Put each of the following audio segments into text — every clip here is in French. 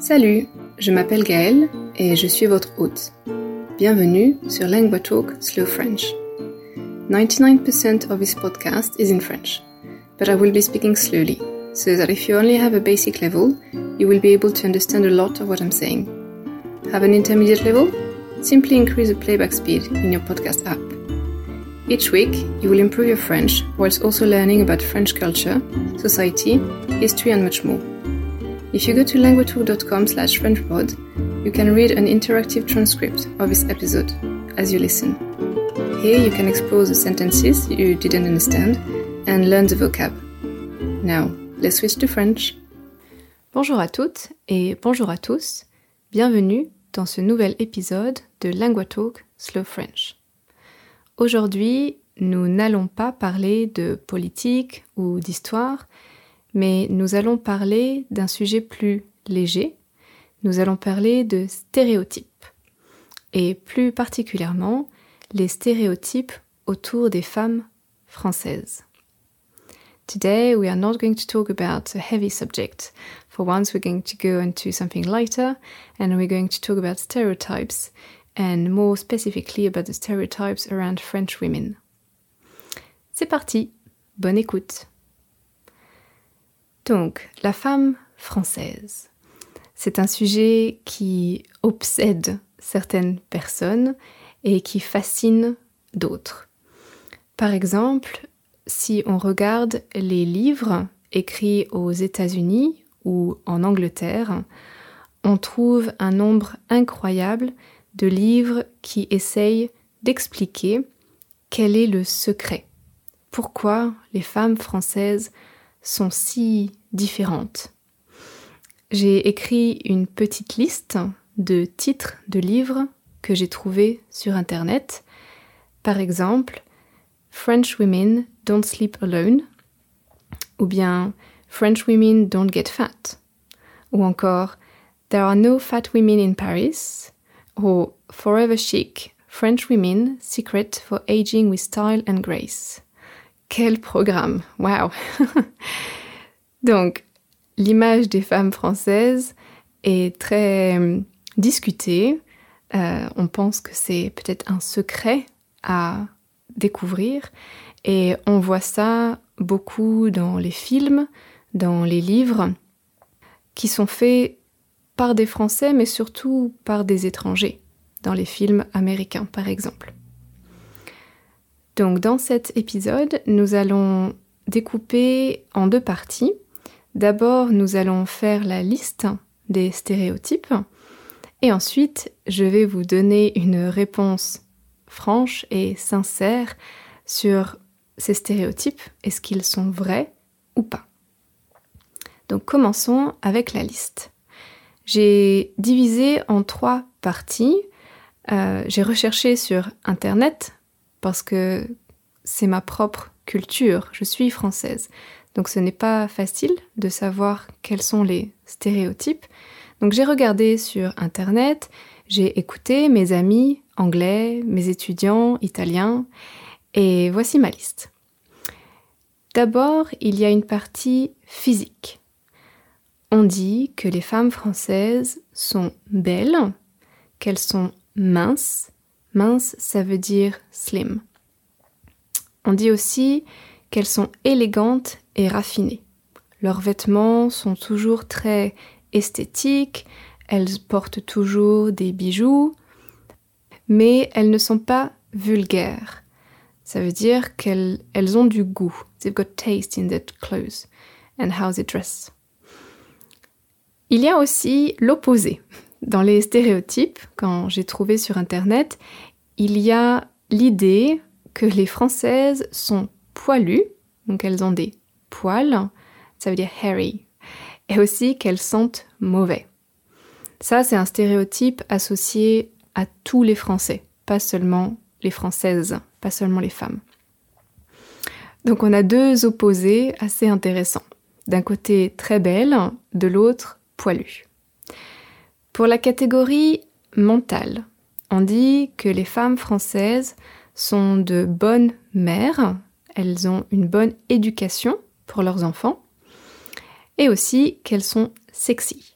Salut, je m'appelle Gaëlle et je suis votre hôte. Bienvenue sur Lingua Talk Slow French. 99% of this podcast is in French, but I will be speaking slowly, so that if you only have a basic level, you will be able to understand a lot of what I'm saying. Have an intermediate level? Simply increase the playback speed in your podcast app. Each week, you will improve your French whilst also learning about French culture, society, history, and much more. If you go to languagetalk.com slash frenchpod, you can read an interactive transcript of this episode as you listen. Here you can explore the sentences you didn't understand and learn the vocab. Now, let's switch to French. Bonjour à toutes et bonjour à tous. Bienvenue dans ce nouvel épisode de LanguaTalk Slow French. Aujourd'hui, nous n'allons pas parler de politique ou d'histoire, mais nous allons parler d'un sujet plus léger. Nous allons parler de stéréotypes, et plus particulièrement les stéréotypes autour des femmes françaises. Today we are not going to talk about a heavy subject. For once we're going to go into something lighter and we're going to talk about stereotypes and more specifically about the stereotypes around French women. C'est parti, bonne écoute. Donc, la femme française. C'est un sujet qui obsède certaines personnes et qui fascine d'autres. Par exemple, si on regarde les livres écrits aux États-Unis ou en Angleterre, on trouve un nombre incroyable de livres qui essayent d'expliquer quel est le secret. Pourquoi les femmes françaises sont si différentes. J'ai écrit une petite liste de titres de livres que j'ai trouvés sur Internet. Par exemple, French Women Don't Sleep Alone, ou bien French Women Don't Get Fat, ou encore There Are No Fat Women in Paris, ou Forever Chic, French Women Secret for Aging with Style and Grace. Quel programme Wow Donc, l'image des femmes françaises est très euh, discutée. Euh, on pense que c'est peut-être un secret à découvrir. Et on voit ça beaucoup dans les films, dans les livres, qui sont faits par des Français, mais surtout par des étrangers, dans les films américains par exemple. Donc dans cet épisode, nous allons découper en deux parties. D'abord, nous allons faire la liste des stéréotypes et ensuite, je vais vous donner une réponse franche et sincère sur ces stéréotypes, est-ce qu'ils sont vrais ou pas? Donc commençons avec la liste. J'ai divisé en trois parties. Euh, j'ai recherché sur Internet parce que c'est ma propre culture, je suis française. Donc ce n'est pas facile de savoir quels sont les stéréotypes. Donc j'ai regardé sur Internet, j'ai écouté mes amis anglais, mes étudiants italiens, et voici ma liste. D'abord, il y a une partie physique. On dit que les femmes françaises sont belles, qu'elles sont minces, Mince, ça veut dire slim. On dit aussi qu'elles sont élégantes et. Leurs vêtements sont toujours très esthétiques, elles portent toujours des bijoux, mais elles ne sont pas vulgaires. Ça veut dire qu'elles ont du goût. They've got taste in their clothes and how they dress. Il y a aussi l'opposé. Dans les stéréotypes, quand j'ai trouvé sur Internet, il y a l'idée que les Françaises sont poilues, donc elles ont des poils, ça veut dire hairy, et aussi qu'elles sentent mauvais. Ça, c'est un stéréotype associé à tous les Français, pas seulement les Françaises, pas seulement les femmes. Donc on a deux opposés assez intéressants. D'un côté très belle, de l'autre poilue. Pour la catégorie mentale, on dit que les femmes françaises sont de bonnes mères, elles ont une bonne éducation pour leurs enfants, et aussi qu'elles sont sexy.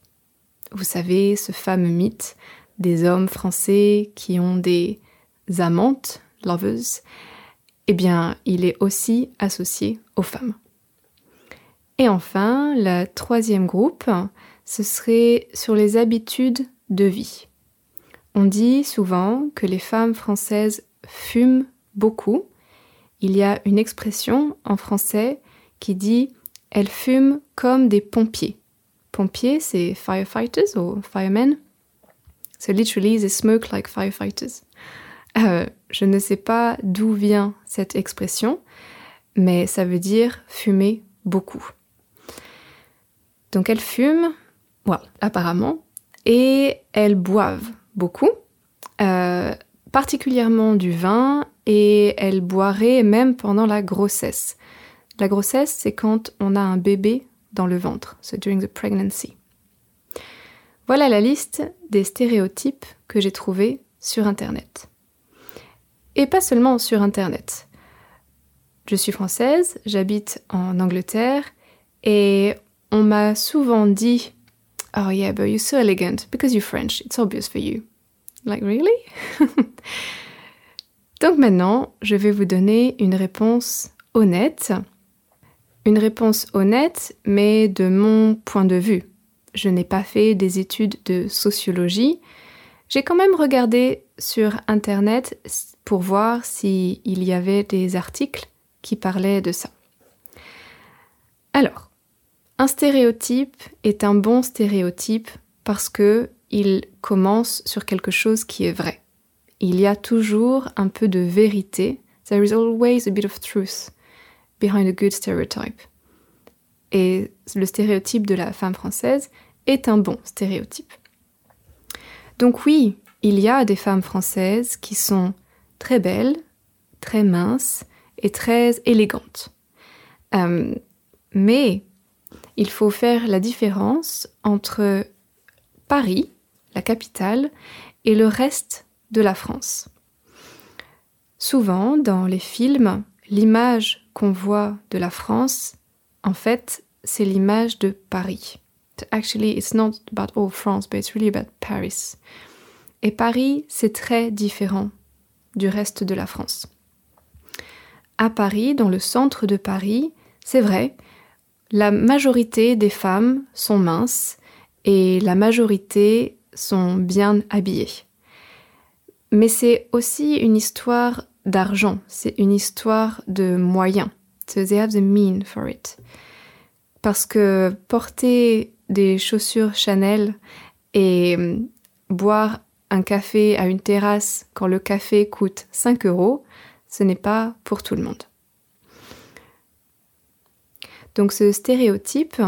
vous savez, ce fameux mythe des hommes français qui ont des amantes, lovers, eh bien, il est aussi associé aux femmes. Et enfin, le troisième groupe, ce serait sur les habitudes de vie. On dit souvent que les femmes françaises fument beaucoup. Il y a une expression en français qui dit elles fument comme des pompiers. Pompiers, c'est firefighters ou firemen? So literally, they smoke like firefighters. Euh, je ne sais pas d'où vient cette expression, mais ça veut dire fumer beaucoup. Donc elles fument, voilà, apparemment, et elles boivent beaucoup, euh, particulièrement du vin, et elles boiraient même pendant la grossesse. La grossesse, c'est quand on a un bébé dans le ventre, so during the pregnancy. Voilà la liste des stéréotypes que j'ai trouvés sur Internet. Et pas seulement sur Internet. Je suis française, j'habite en Angleterre et on m'a souvent dit Oh yeah, but you're so elegant because you're French, it's obvious for you. Like really? Donc maintenant, je vais vous donner une réponse honnête. Une réponse honnête, mais de mon point de vue. Je n'ai pas fait des études de sociologie. J'ai quand même regardé sur Internet pour voir s'il y avait des articles qui parlaient de ça. Alors, un stéréotype est un bon stéréotype parce que il commence sur quelque chose qui est vrai. Il y a toujours un peu de vérité. There is always a bit of truth behind a good stereotype. Et le stéréotype de la femme française est un bon stéréotype. Donc oui, il y a des femmes françaises qui sont très belles, très minces et très élégantes. Euh, mais il faut faire la différence entre Paris, la capitale, et le reste de la France. Souvent, dans les films, l'image qu'on voit de la France, en fait, c'est l'image de Paris. Actually, it's not about all France, but it's really about Paris. Et Paris, c'est très différent du reste de la France. À Paris, dans le centre de Paris, c'est vrai, la majorité des femmes sont minces et la majorité sont bien habillées. Mais c'est aussi une histoire d'argent, c'est une histoire de moyens. So the mean for it. Parce que porter des chaussures Chanel et hum, boire un café à une terrasse quand le café coûte 5 euros, ce n'est pas pour tout le monde. Donc ce stéréotype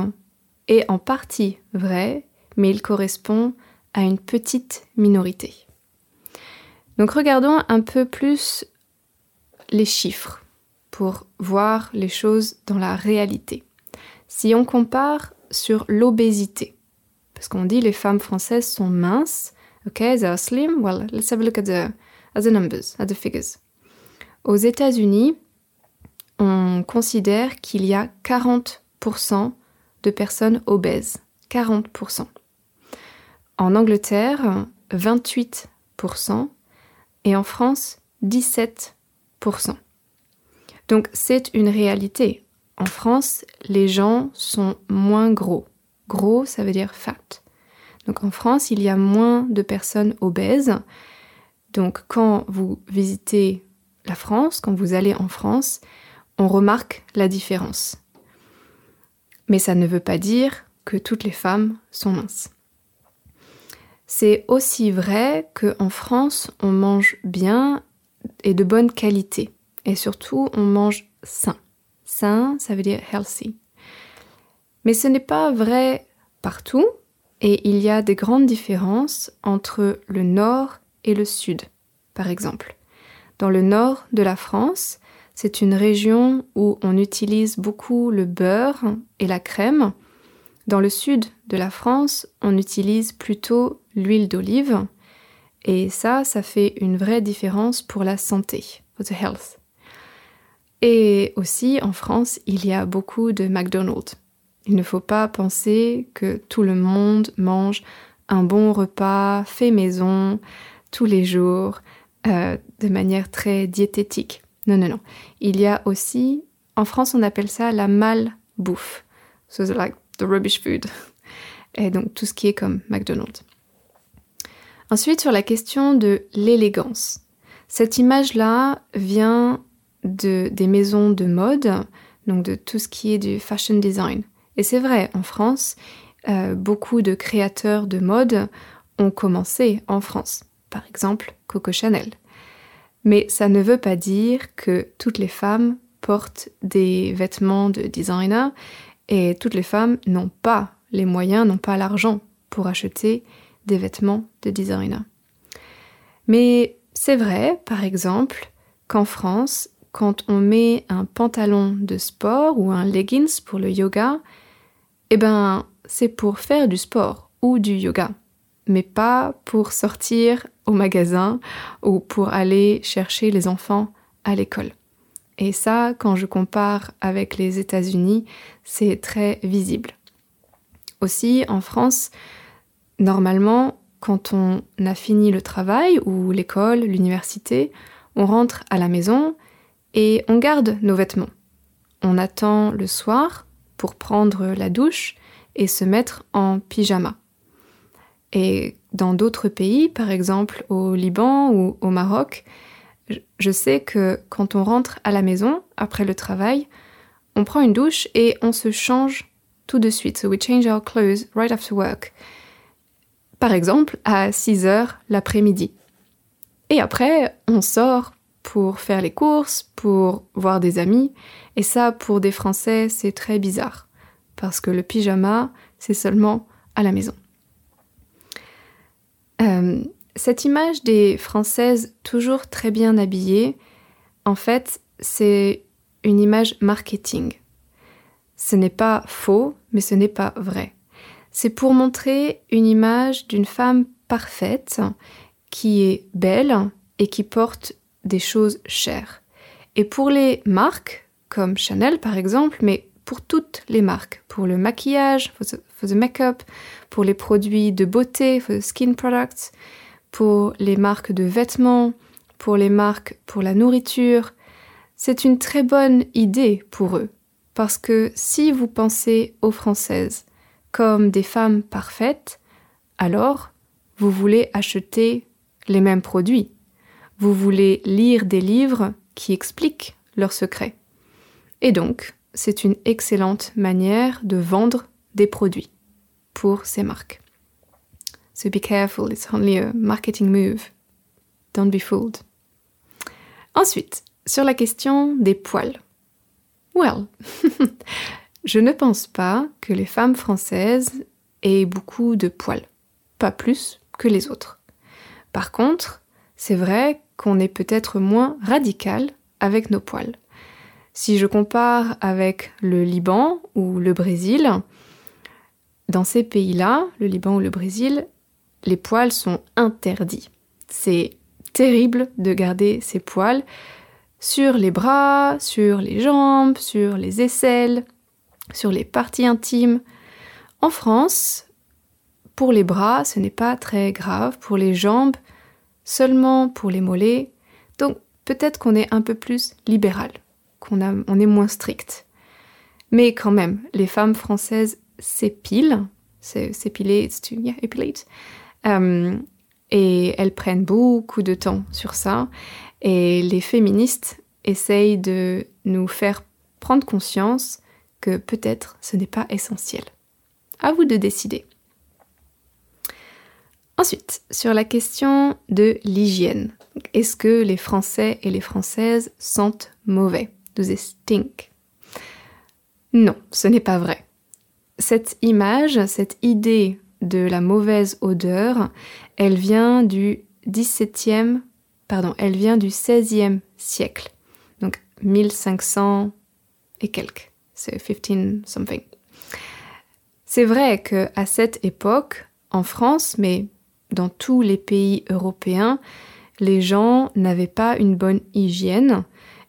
est en partie vrai, mais il correspond à une petite minorité. Donc regardons un peu plus les chiffres pour voir les choses dans la réalité. Si on compare sur l'obésité, parce qu'on dit les femmes françaises sont minces, ok, they are slim, well, let's have a look at the, at the numbers, at the figures. Aux États-Unis, on considère qu'il y a 40% de personnes obèses. 40%. En Angleterre, 28%. Et en France, 17%. Donc c'est une réalité. En France, les gens sont moins gros. Gros, ça veut dire fat. Donc en France, il y a moins de personnes obèses. Donc quand vous visitez la France, quand vous allez en France, on remarque la différence. Mais ça ne veut pas dire que toutes les femmes sont minces. C'est aussi vrai qu'en France, on mange bien et de bonne qualité. Et surtout, on mange sain. Sain, ça veut dire healthy. Mais ce n'est pas vrai partout et il y a des grandes différences entre le nord et le sud, par exemple. Dans le nord de la France, c'est une région où on utilise beaucoup le beurre et la crème. Dans le sud de la France, on utilise plutôt l'huile d'olive. Et ça, ça fait une vraie différence pour la santé, for the health. Et aussi, en France, il y a beaucoup de McDonald's. Il ne faut pas penser que tout le monde mange un bon repas fait maison tous les jours euh, de manière très diététique. Non, non, non. Il y a aussi, en France, on appelle ça la malbouffe. So like the rubbish food. Et donc tout ce qui est comme McDonald's. Ensuite, sur la question de l'élégance. Cette image-là vient de, des maisons de mode, donc de tout ce qui est du fashion design. Et c'est vrai, en France, euh, beaucoup de créateurs de mode ont commencé en France. Par exemple, Coco Chanel. Mais ça ne veut pas dire que toutes les femmes portent des vêtements de designer et toutes les femmes n'ont pas les moyens, n'ont pas l'argent pour acheter des vêtements de designer. Mais c'est vrai, par exemple, qu'en France, quand on met un pantalon de sport ou un leggings pour le yoga, eh ben, c'est pour faire du sport ou du yoga, mais pas pour sortir au magasin ou pour aller chercher les enfants à l'école. Et ça, quand je compare avec les États-Unis, c'est très visible. Aussi, en France, normalement, quand on a fini le travail ou l'école, l'université, on rentre à la maison et on garde nos vêtements. On attend le soir pour prendre la douche et se mettre en pyjama. Et dans d'autres pays, par exemple au Liban ou au Maroc, je sais que quand on rentre à la maison après le travail, on prend une douche et on se change tout de suite. So we change our clothes right after work. Par exemple, à 6 heures l'après-midi. Et après, on sort pour faire les courses, pour voir des amis. Et ça, pour des Français, c'est très bizarre. Parce que le pyjama, c'est seulement à la maison. Euh, cette image des Françaises toujours très bien habillées, en fait, c'est une image marketing. Ce n'est pas faux, mais ce n'est pas vrai. C'est pour montrer une image d'une femme parfaite, qui est belle et qui porte des choses chères. Et pour les marques, comme Chanel par exemple, mais pour toutes les marques, pour le maquillage, for the, make-up, pour les produits de beauté, for the skin products, pour les marques de vêtements, pour les marques pour la nourriture, c'est une très bonne idée pour eux. Parce que si vous pensez aux Françaises comme des femmes parfaites, alors vous voulez acheter les mêmes produits. Vous voulez lire des livres qui expliquent leurs secrets. Et donc, c'est une excellente manière de vendre des produits pour ces marques. So be careful, it's only a marketing move. Don't be fooled. Ensuite, sur la question des poils. Well, je ne pense pas que les femmes françaises aient beaucoup de poils, pas plus que les autres. Par contre, c'est vrai qu'on est peut-être moins radical avec nos poils. Si je compare avec le Liban ou le Brésil, dans ces pays-là, le Liban ou le Brésil, les poils sont interdits. C'est terrible de garder ces poils sur les bras, sur les jambes, sur les aisselles, sur les parties intimes. En France, pour les bras, ce n'est pas très grave, pour les jambes, seulement pour les mollets. Donc peut-être qu'on est un peu plus libéral, qu'on on est moins strict. Mais quand même, les femmes françaises s'épilent, s'épiler, euh, et elles prennent beaucoup de temps sur ça. Et les féministes essayent de nous faire prendre conscience peut-être ce n'est pas essentiel. À vous de décider. Ensuite, sur la question de l'hygiène. Est-ce que les Français et les Françaises sentent mauvais? Do stink? Non, ce n'est pas vrai. Cette image, cette idée de la mauvaise odeur, elle vient du 17e, pardon, elle vient du 16e siècle. Donc 1500 et quelques. C'est 15 something. C'est vrai que à cette époque, en France, mais dans tous les pays européens, les gens n'avaient pas une bonne hygiène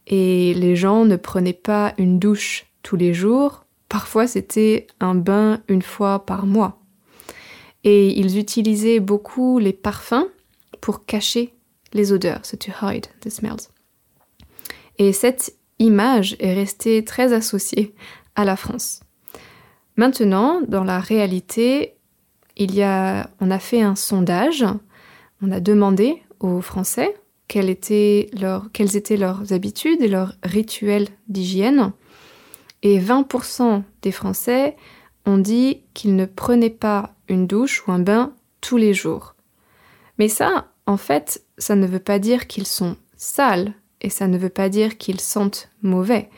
et les gens ne prenaient pas une douche tous les jours. Parfois, c'était un bain une fois par mois. Et ils utilisaient beaucoup les parfums pour cacher les odeurs, so to hide the smells. Et cette image est restée très associée à la France. Maintenant, dans la réalité, il y a, on a fait un sondage, on a demandé aux Français quelles étaient, quelles étaient leurs habitudes et leurs rituels d'hygiène. Et 20% des Français ont dit qu'ils ne prenaient pas une douche ou un bain tous les jours. Mais ça, en fait, ça ne veut pas dire qu'ils sont sales et ça ne veut pas dire qu'ils sentent mauvais.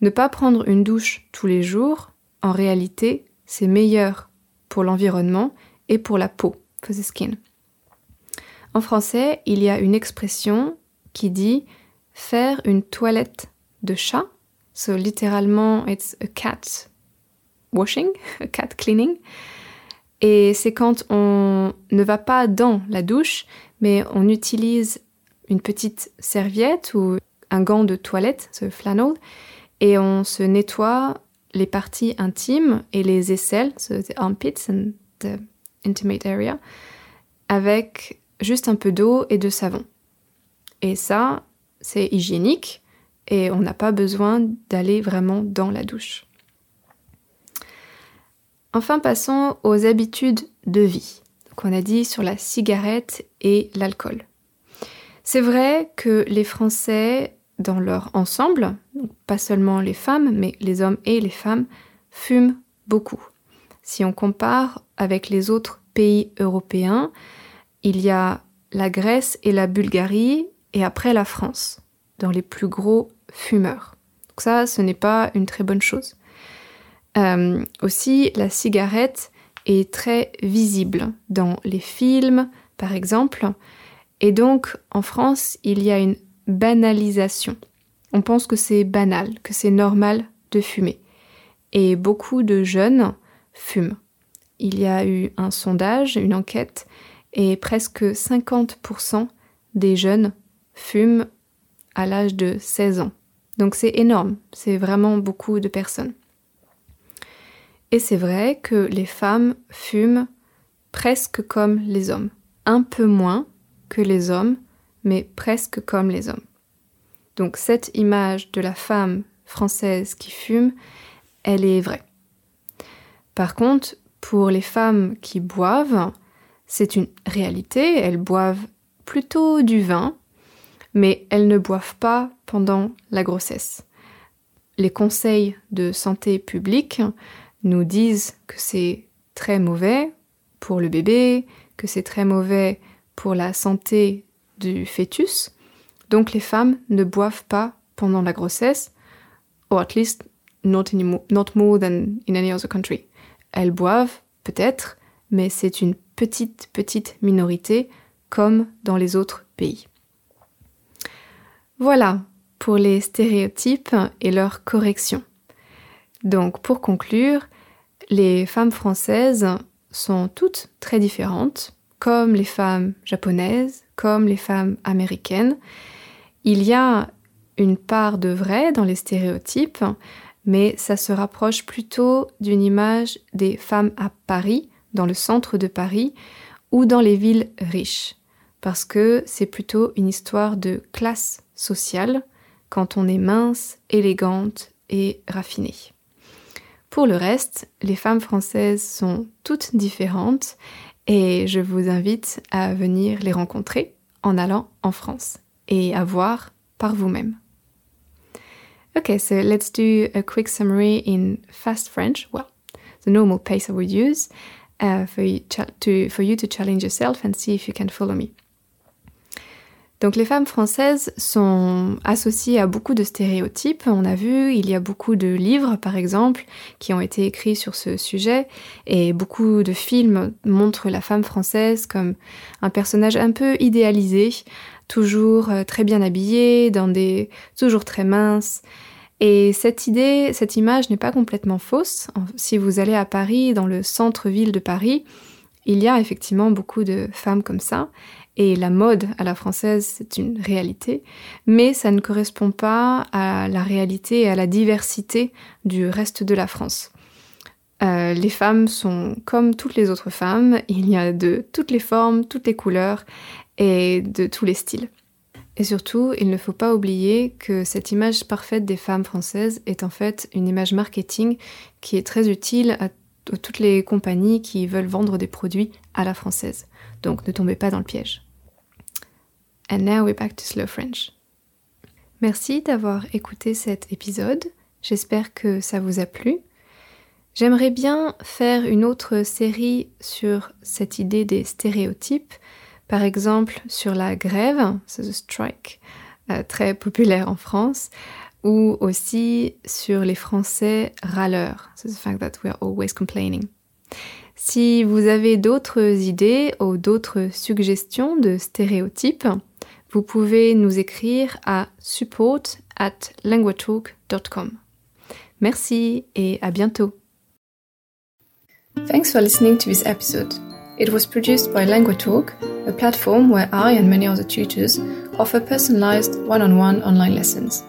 Ne pas prendre une douche tous les jours, en réalité, c'est meilleur pour l'environnement et pour la peau, for skin. En français, il y a une expression qui dit faire une toilette de chat. So littéralement, it's a cat washing, a cat cleaning. Et c'est quand on ne va pas dans la douche, mais on utilise une petite serviette ou un gant de toilette, ce flannel, et on se nettoie les parties intimes et les aisselles, so the armpits and the intimate area, avec juste un peu d'eau et de savon. Et ça, c'est hygiénique et on n'a pas besoin d'aller vraiment dans la douche. Enfin, passons aux habitudes de vie qu'on a dit sur la cigarette et l'alcool. C'est vrai que les Français, dans leur ensemble, pas seulement les femmes, mais les hommes et les femmes, fument beaucoup. Si on compare avec les autres pays européens, il y a la Grèce et la Bulgarie, et après la France, dans les plus gros fumeurs. Ça, ce n'est pas une très bonne chose. Euh, aussi, la cigarette est très visible dans les films, par exemple, et donc en France, il y a une banalisation. On pense que c'est banal, que c'est normal de fumer. Et beaucoup de jeunes fument. Il y a eu un sondage, une enquête, et presque 50% des jeunes fument à l'âge de 16 ans. Donc c'est énorme, c'est vraiment beaucoup de personnes. Et c'est vrai que les femmes fument presque comme les hommes. Un peu moins que les hommes, mais presque comme les hommes. Donc cette image de la femme française qui fume, elle est vraie. Par contre, pour les femmes qui boivent, c'est une réalité, elles boivent plutôt du vin, mais elles ne boivent pas pendant la grossesse. Les conseils de santé publique nous disent que c'est très mauvais pour le bébé, que c'est très mauvais pour la santé du fœtus. Donc les femmes ne boivent pas pendant la grossesse, or at least not, not more than in any other country. Elles boivent peut-être, mais c'est une petite, petite minorité comme dans les autres pays. Voilà pour les stéréotypes et leurs corrections. Donc pour conclure, les femmes françaises sont toutes très différentes, comme les femmes japonaises, comme les femmes américaines. Il y a une part de vrai dans les stéréotypes, mais ça se rapproche plutôt d'une image des femmes à Paris, dans le centre de Paris, ou dans les villes riches, parce que c'est plutôt une histoire de classe sociale quand on est mince, élégante et raffinée. Pour le reste, les femmes françaises sont toutes différentes et je vous invite à venir les rencontrer en allant en France et à voir par vous-même. Okay, so let's do a quick summary in fast French. Well, the normal pace I would use uh, for, you to, for you to challenge yourself and see if you can follow me. Donc les femmes françaises sont associées à beaucoup de stéréotypes. On a vu, il y a beaucoup de livres, par exemple, qui ont été écrits sur ce sujet, et beaucoup de films montrent la femme française comme un personnage un peu idéalisé, toujours euh, très bien habillée, dans des toujours très mince. Et cette idée, cette image n'est pas complètement fausse. Si vous allez à Paris, dans le centre-ville de Paris, il y a effectivement beaucoup de femmes comme ça. Et la mode à la française, c'est une réalité, mais ça ne correspond pas à la réalité et à la diversité du reste de la France. Euh, les femmes sont comme toutes les autres femmes, il y a de toutes les formes, toutes les couleurs et de tous les styles. Et surtout, il ne faut pas oublier que cette image parfaite des femmes françaises est en fait une image marketing qui est très utile à toutes les compagnies qui veulent vendre des produits à la française. Donc ne tombez pas dans le piège. And now we're back to Slow French. Merci d'avoir écouté cet épisode. J'espère que ça vous a plu. J'aimerais bien faire une autre série sur cette idée des stéréotypes, par exemple sur la grève, c'est the strike, euh, très populaire en France, ou aussi sur les Français râleurs, c'est the fact that we are always complaining. Si vous avez d'autres idées ou d'autres suggestions de stéréotypes, vous pouvez nous écrire à support at languatalk.com. Merci et à bientôt. Thanks for listening to this episode. It was produced by LanguaTalk, a platform where I and many other tutors offer personalized one on one online lessons.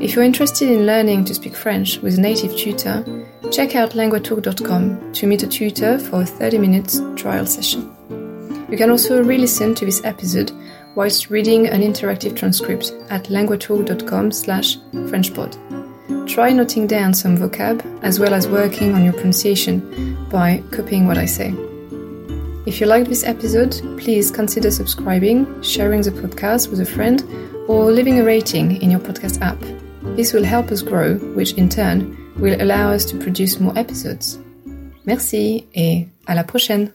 If you're interested in learning to speak French with a native tutor, check out languatalk.com to meet a tutor for a 30 minute trial session. You can also re listen to this episode whilst reading an interactive transcript at languatalk.com slash FrenchPod. Try noting down some vocab as well as working on your pronunciation by copying what I say. If you liked this episode, please consider subscribing, sharing the podcast with a friend, or leaving a rating in your podcast app. This will help us grow, which in turn will allow us to produce more episodes. Merci et à la prochaine!